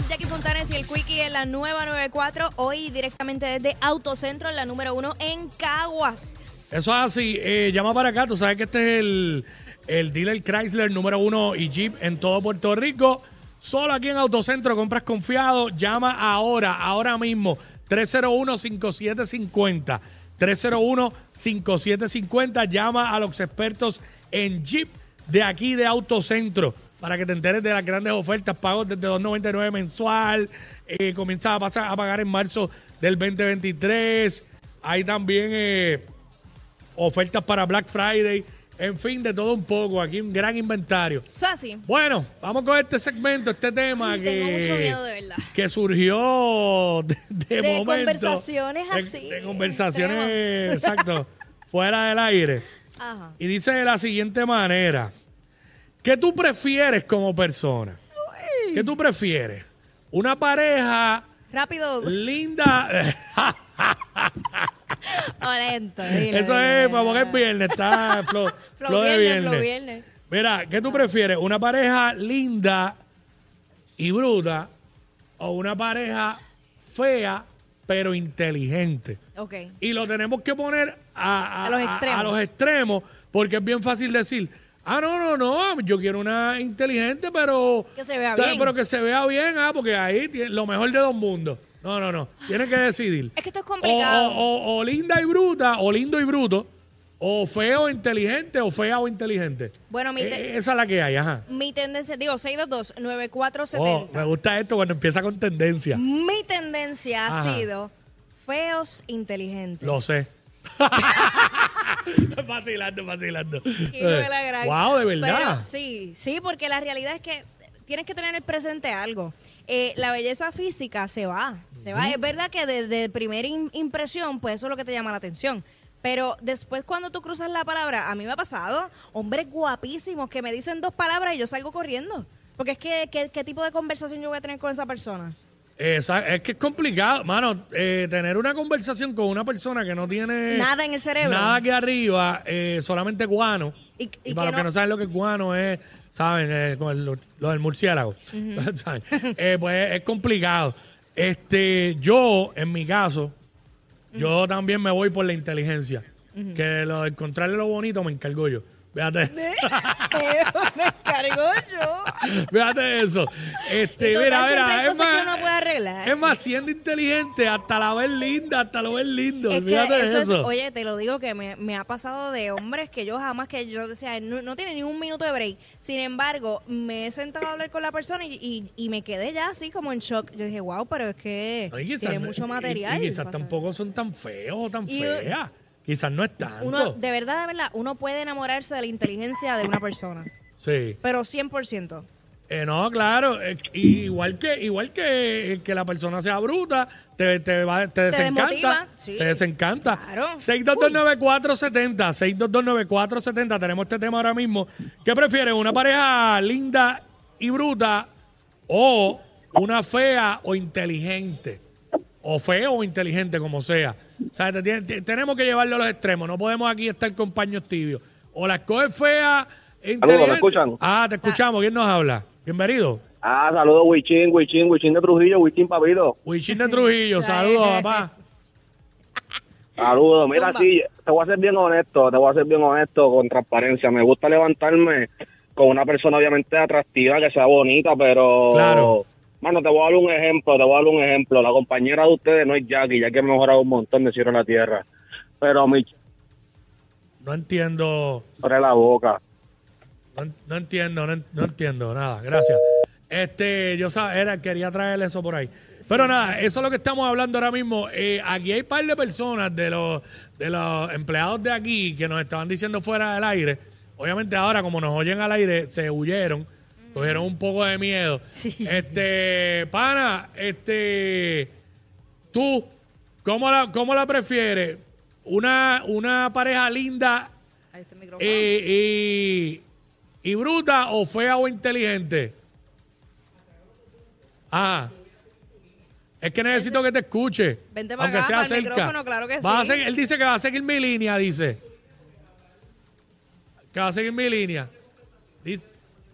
WhatsApp, Jackie Fontanes y el Quickie en la nueva 94. Hoy directamente desde Autocentro, en la número uno en Caguas. Eso es así. Eh, llama para acá. Tú sabes que este es el, el dealer Chrysler número uno y Jeep en todo Puerto Rico. Solo aquí en Autocentro compras confiado. Llama ahora, ahora mismo. 301-5750. 301-5750. Llama a los expertos en Jeep de aquí de Autocentro para que te enteres de las grandes ofertas. Pagos desde 2.99 mensual. Eh, comienza a, pasar, a pagar en marzo del 2023. Hay también eh, ofertas para Black Friday. En fin, de todo un poco. Aquí un gran inventario. Eso así. Bueno, vamos con este segmento, este tema Ay, que, tengo mucho miedo, de verdad. que surgió de, de De momento. conversaciones De- así, De, conversaciones, extremos. exacto, fuera del aire. Ajá. Y dice de la siguiente manera: ¿Qué tú prefieres como persona? ¿Qué tú prefieres? ¿Una pareja Rápido, linda? o lento. dilo, Eso dilo, es, dilo. porque es viernes, está flow, Flow de viernes, flow viernes. viernes. Mira, ¿qué tú prefieres? ¿Una pareja linda y bruta o una pareja fea pero inteligente? Ok. Y lo tenemos que poner a, A los extremos. a los extremos porque es bien fácil decir, ah, no, no, no, yo quiero una inteligente pero... Que se vea bien. Pero que se vea bien, ah, porque ahí tiene lo mejor de dos mundos. No, no, no. Tienes que decidir. Es que esto es complicado. o- o- o linda y bruta, o lindo y bruto, o feo e inteligente, o fea o inteligente. Bueno, mi, Eh, esa es la que hay, ajá. mi tendencia, digo, Oh, 622-9470. me gusta esto cuando empieza con tendencia. Mi tendencia ha sido feos inteligentes. Lo sé. vacilando, vacilando. Hijo de la gran. Wow, de verdad. Pero sí, sí, porque la realidad es que tienes que tener el presente algo. Eh, la belleza física se va, se va. Es verdad que desde primera im- impresión, pues eso es lo que te llama la atención. Pero después cuando tú cruzas la palabra, a mí me ha pasado, hombres guapísimos que me dicen dos palabras y yo salgo corriendo. Porque es que, ¿qué, qué tipo de conversación yo voy a tener con esa persona? Esa- es que es complicado, mano, eh, tener una conversación con una persona que no tiene Nada en el cerebro. nada aquí arriba, eh, solamente guano. Y- Y, y para que los que no- saben lo que es guano es, saben, Eh, con el- lo, lo del murciélago. Eh, pues es complicado. Este, yo, en mi caso, yo también me voy por la inteligencia. Que lo de encontrarle lo bonito me encargo yo. Fíjate eso. me cargo yo. Fíjate eso. Este, Y mira, mira, es más, uno puede arreglar. es más, siendo inteligente, hasta la ver linda, hasta lo ver lindo. Es que eso, eso. es, oye, te lo digo que me, me ha pasado de hombres que yo jamás que yo decía, no, no tiene ni un minuto de break. Sin embargo, me he sentado a hablar con la persona y, y, y me quedé ya así como en shock. Yo dije, wow, pero es que No, y quizás tiene mucho y- material. Y, quizás Pasa- tampoco son tan feos o tan Y- feas. Quizás no es tanto. Uno, de verdad, de verdad, uno puede enamorarse de la inteligencia de una persona, Sí. pero 100%. Eh, no, claro. eh, igual que igual que, que la persona sea bruta, te, te, va- te desencanta. desmotiva, sí. Te desencanta. Claro. 6229470. 6229470. Tenemos este tema ahora mismo. ¿Qué prefieres? ¿Una pareja linda y bruta o una fea o inteligente? O feo o inteligente, como sea. O sea, te tenemos que llevarlo a los extremos. No podemos aquí estar con paños tibios. O la escoges fea e inteligente. ¿me escuchan? Ah, te escuchamos. ¿Quién nos habla? Bienvenido. Ah, saludos, Wichin, Wichin, Wichin de Trujillo, Wichin Papito. Huichín de Trujillo. Saludos, papá. Saludos. Mira, sí, te voy a ser bien honesto, te voy a ser bien honesto con transparencia. Me gusta levantarme con una persona obviamente atractiva, que sea bonita, pero... Claro. Mano, te voy a dar un ejemplo, te voy a dar un ejemplo. La compañera de ustedes no es Jackie, Jackie ha mejorado un montón de cielo en la tierra. Pero mi No entiendo. abre la boca. No, no entiendo, no, en- no entiendo nada. Gracias. Este, yo sab- era, quería traerle eso por ahí. Pero nada, eso es lo que estamos hablando ahora mismo. Eh, aquí hay un par de personas de los, de los empleados de aquí que nos estaban diciendo fuera del aire. Obviamente ahora, como nos oyen al aire, se huyeron, cogieron un poco de miedo. Este, pana, este, tú, ¿cómo la, cómo la prefieres? Una, una pareja linda Ahí está el micrófono. eh, y, y bruta o fea o inteligente? Ah. Es que necesito que te escuche. Vente para aunque acá, sea para el cerca. micrófono, claro que Va a sí. seguir- él dice que va a seguir mi línea, dice. Que va a seguir mi línea. Dice-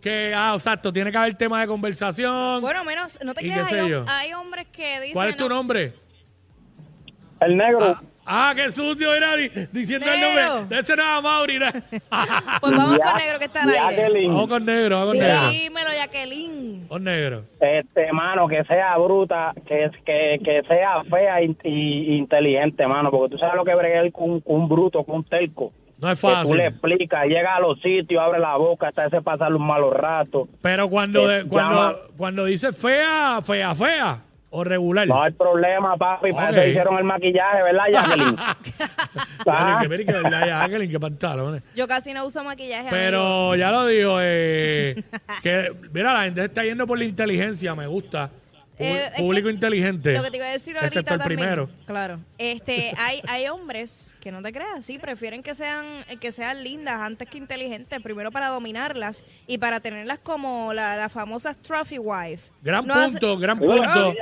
Que, ah, exacto, tiene que haber tema de conversación. Bueno, menos, no te ¿Y creas, qué sé hay, yo? hay hombres que dicen... ¿Cuál es tu no, nombre? El negro. Ah, qué sucio era di- diciendo el Negro. nombre. De ese no era Mauri. Pues vamos Ya- con negro que está al aire. Jacqueline, Vamos con negro, vamos con negro. Dímelo, Jacqueline. Con negro. este, mano, que sea bruta, que, que, que sea fea y, y inteligente, mano, porque tú sabes lo que bregar con un, con un bruto, con un telco. No es Que tú le fácil. explicas, llega a los sitios, abre la boca, hasta ese pasar un malos ratos. Pero cuando, de- cuando, llama. cuando dice fea, fea, fea o regular. No hay problema, papi, para Ok. eso hicieron el maquillaje, ¿verdad, Jacqueline? Ah, Jacqueline, que mira que verdad, Jacqueline, qué pantalones. Yo casi no uso maquillaje. amigo. Pero ya lo digo, eh, que mira, la gente está yendo por la inteligencia, me gusta. Eh, es Público que inteligente. Lo que te iba a decir ahorita excepto el también. primero. Claro. Este, hay, hay hombres que no te creas, sí, prefieren que sean, que sean lindas antes que inteligentes, primero para dominarlas y para tenerlas como la- las famosas trophy wife. Gran No hace- punto, gran punto.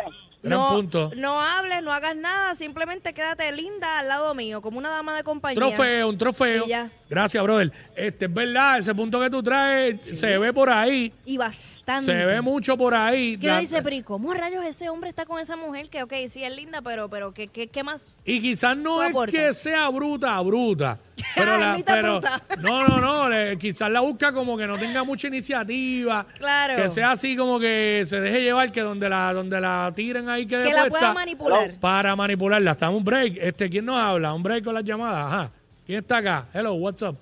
Gran no, punto. no hables, no hagas nada, simplemente quédate linda al lado mío, como una dama de compañía. Trofeo, un trofeo. Y ya. Gracias, brother. Este es verdad, ese punto que tú traes se ve por ahí. Y bastante. Se ve mucho por ahí. Uno La- dice, ¿y cómo rayos ese hombre está con esa mujer? Que, ok, sí es linda, pero, pero ¿qué, qué, qué más? Y quizás no es que sea bruta, bruta. Pero, la- pero no, no, no. le- quizás la busca como que no tenga mucha iniciativa. Claro. Que sea así como que se deje llevar, que donde la, donde la tiren ahí que Que la pueda manipular. Para manipularla. Estamos un break. Este, ¿quién nos habla? Un break con las llamadas. Ajá. ¿Quién está acá? Hello, what's up?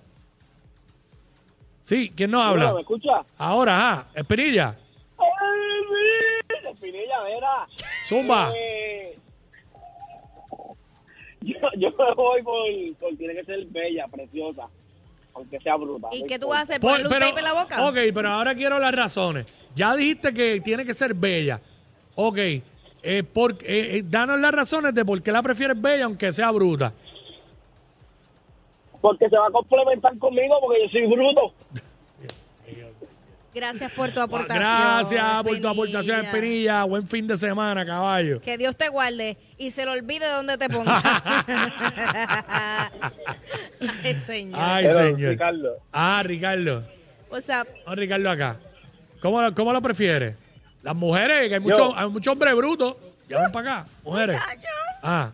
Sí, ¿quién nos habla? ¿Me escucha? Ahora, ajá. Espinilla. Espinilla, mira. Zumba. Eh, yo, yo me voy por, por tiene que ser bella, preciosa, aunque sea bruta. ¿Y qué tú vas a hacer? ¿Ponerle un tape en la boca? Ok, pero ahora quiero las razones. Ya dijiste que tiene que ser bella. Ok. Eh, por, eh, eh, danos las razones de por qué la prefieres bella aunque sea bruta. Porque se va a complementar conmigo porque yo soy bruto. Gracias por tu aportación. Gracias por tu aportación, Espinilla. Buen fin de semana, caballo. Que Dios te guarde y se lo olvide donde te ponga. Ay, señor. Ay, señor. Ricardo, Ah, Ricardo. O sea, Vamos, Ricardo, acá. ¿Cómo, cómo lo prefieres? Las mujeres, que hay muchos hay muchos hombres brutos. Llamen para acá. Mujeres. Ah.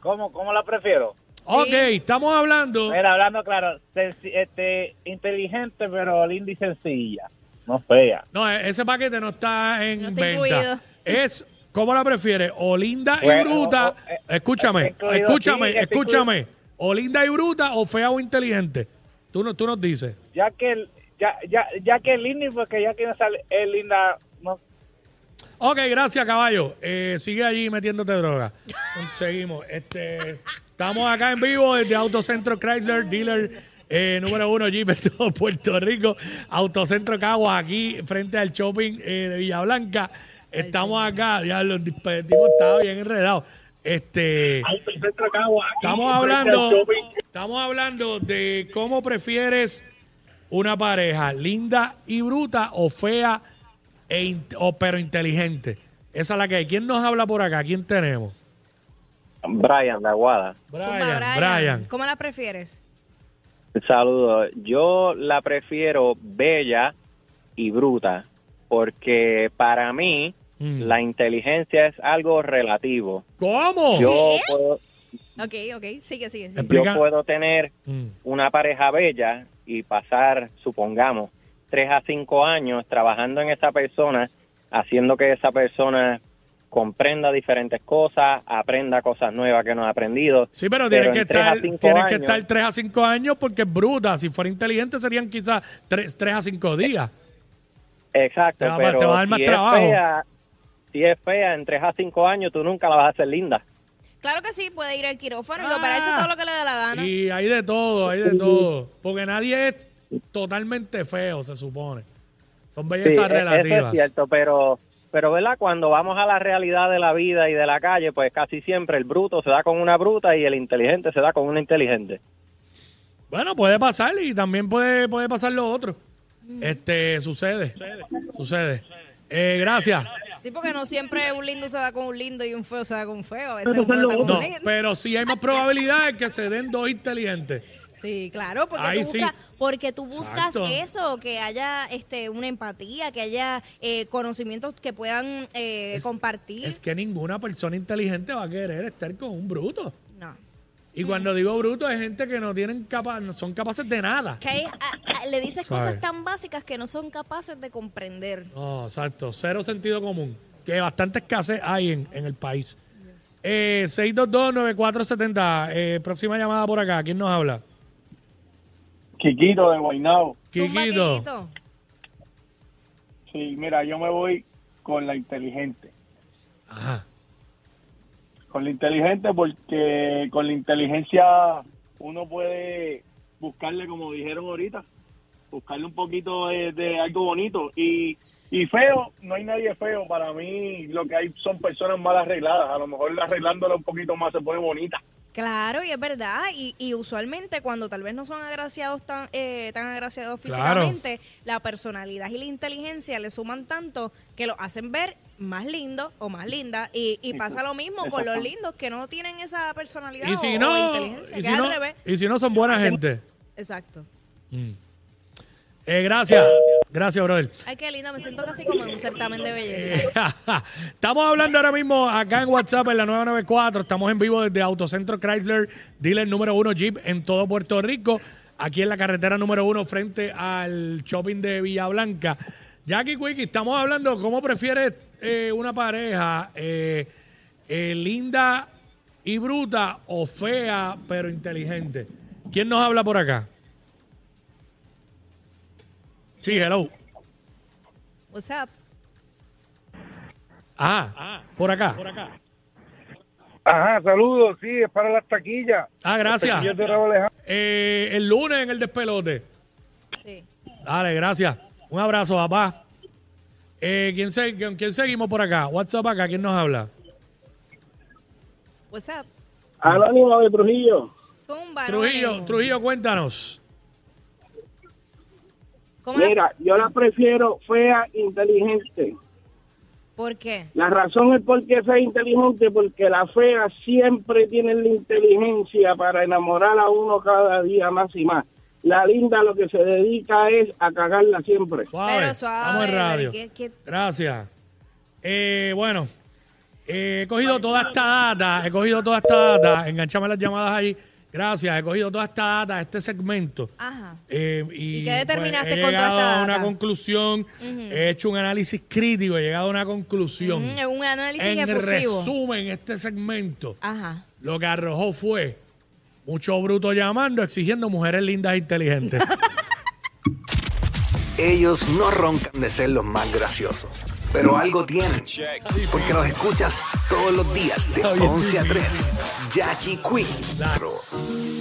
¿Cómo, ¿Cómo la prefiero? Ok, estamos hablando. Mira, hablando claro, este, inteligente pero linda y sencilla, no fea. No, e- ese paquete no está en No venta. incluido. Es, ¿cómo la prefieres? O linda y Bueno, bruta. o- eh, escúchame, incluido, escúchame, sí, escúchame. O linda y bruta o fea o inteligente. Tú, no- tú nos dices. Ya que ya ya ya que es linda y porque ya que no sale es linda, no Ok, gracias, caballo. Eh, sigue allí metiéndote droga. Seguimos. Este, estamos acá en vivo desde Autocentro Chrysler, dealer eh, número uno Jeep en todo Puerto Rico. Autocentro Caguas, aquí frente al shopping eh, de Villa Blanca. Estamos acá, diablo, el tipo estaba bien enredado. Este, estamos hablando, estamos hablando de cómo prefieres una pareja, linda y bruta o fea e in- o, pero inteligente. Esa es la que hay. ¿Quién nos habla por acá? ¿Quién tenemos? Brian, de Aguada. Zumba, Brian. Brian. ¿Cómo la prefieres? Saludos. Yo la prefiero bella y bruta porque para mí Mm. la inteligencia es algo relativo. ¿Cómo? Yo puedo, Ok, ok, sigue, sigue. sigue. yo puedo tener Mm. una pareja bella y pasar, supongamos, tres a cinco años trabajando en esa persona, haciendo que esa persona comprenda diferentes cosas, aprenda cosas nuevas que no ha aprendido. Sí, pero tienes que en tres a estar, cinco tienes que años- estar 3 a 5 años porque es bruta. Si fuera inteligente serían quizás 3, a 5 días. Exacto, Te va- pero te va a dar más si trabajo. es fea, si es fea en tres a cinco años, tú nunca la vas a hacer linda. Claro que sí, puede ir al quirófano y operarse Ah. todo lo que le dé la gana. Y hay de todo, hay de todo. Porque nadie es totalmente feo, se supone. Son Sí, bellezas e- eso relativas. es cierto, pero, pero ¿verdad? Cuando vamos a la realidad de la vida y de la calle, pues casi siempre el bruto se da con una bruta y el inteligente se da con una inteligente. Bueno, puede pasar y también puede, puede pasar lo otro. Este, sucede. Sucede. Eh, gracias. Sí, porque no siempre un lindo se da con un lindo y un feo se da con un feo. A veces un feo No, pero sí hay más probabilidades que se den dos inteligentes. Sí, claro, porque Ahí tú, sí. buscas, porque tú buscas Exacto. eso, que haya este una empatía, que haya eh, conocimientos que puedan eh, Es- compartir. Es que ninguna persona inteligente va a querer estar con un bruto. no. Y cuando digo bruto es gente que no tienen capa no son capaces de nada. Que hay- a- a- le dices cosas tan básicas que no son capaces de comprender. No, exacto. Cero sentido común. Que bastante escasez hay en, en el país. Eh, 622-9470. Eh, próxima llamada por acá. ¿Quién nos habla? Chiquito de Guaynabo. Quiquito. Quiquito. Sí, mira, yo me voy con la inteligente. Ajá. Con la inteligente porque con la inteligencia uno puede buscarle, como dijeron ahorita, buscarle un poquito de, de algo bonito. Y, y feo, no hay nadie feo. Para mí lo que hay son personas mal arregladas. A lo mejor arreglándola un poquito más se pone bonita. Claro, y es verdad. Y, y usualmente cuando tal vez no son agraciados tan, eh, tan agraciados Claro. físicamente, la personalidad y la inteligencia le suman tanto que lo hacen ver más lindo o más linda. Y, y pasa lo mismo con los lindos que no tienen esa personalidad Y o, si o no, inteligencia, y si no, al revés. y si no son buena gente. Exacto. Mm. Eh, gracias. Gracias, brother. Ay, qué lindo, me siento casi como en un certamen de belleza. Estamos hablando ahora mismo acá en WhatsApp en la 994. Estamos en vivo desde Autocentro Chrysler, dealer número uno Jeep en todo Puerto Rico. Aquí en la carretera número uno frente al shopping de Villa Blanca. Jackie Quickie, estamos hablando cómo prefieres eh, una pareja eh, eh, linda y bruta o fea pero inteligente. ¿Quién nos habla por acá? Sí, hello. What's up? Ah, por acá. Ajá, saludos, sí, es para las taquillas. Ah, gracias. Yo de Raúl Alejandro. Eh, el lunes en el despelote. Sí. Dale, gracias. Un abrazo, papá. Eh, ¿quién, se- ¿Con quién seguimos por acá? WhatsApp acá, ¿quién nos habla? What's up? Anónimo de Trujillo. Zumba. Trujillo. Trujillo, cuéntanos. ¿Cómo es? Mira, yo la prefiero fea, inteligente. ¿Por qué? La razón es porque es fea inteligente, porque la fea siempre tiene la inteligencia para enamorar a uno cada día más y más. La linda lo que se dedica es a cagarla siempre. Suave. Pero suave, Estamos en radio. ¿qué- qué- Gracias. Eh, bueno, eh, he cogido toda esta data, he cogido toda esta data, enganchame las llamadas ahí. Gracias, he cogido toda esta data, este segmento. Ajá. Eh, y, ¿Y qué determinaste he con toda llegado esta a una data? conclusión, he hecho un análisis crítico, he llegado a una conclusión. Un análisis en efusivo. resumen, este segmento Ajá. lo que arrojó fue mucho bruto llamando, exigiendo mujeres lindas e inteligentes. Ellos no roncan de ser los más graciosos, pero algo tienen. Porque los escuchas todos los días de 11 a 3. Jackie Quinn.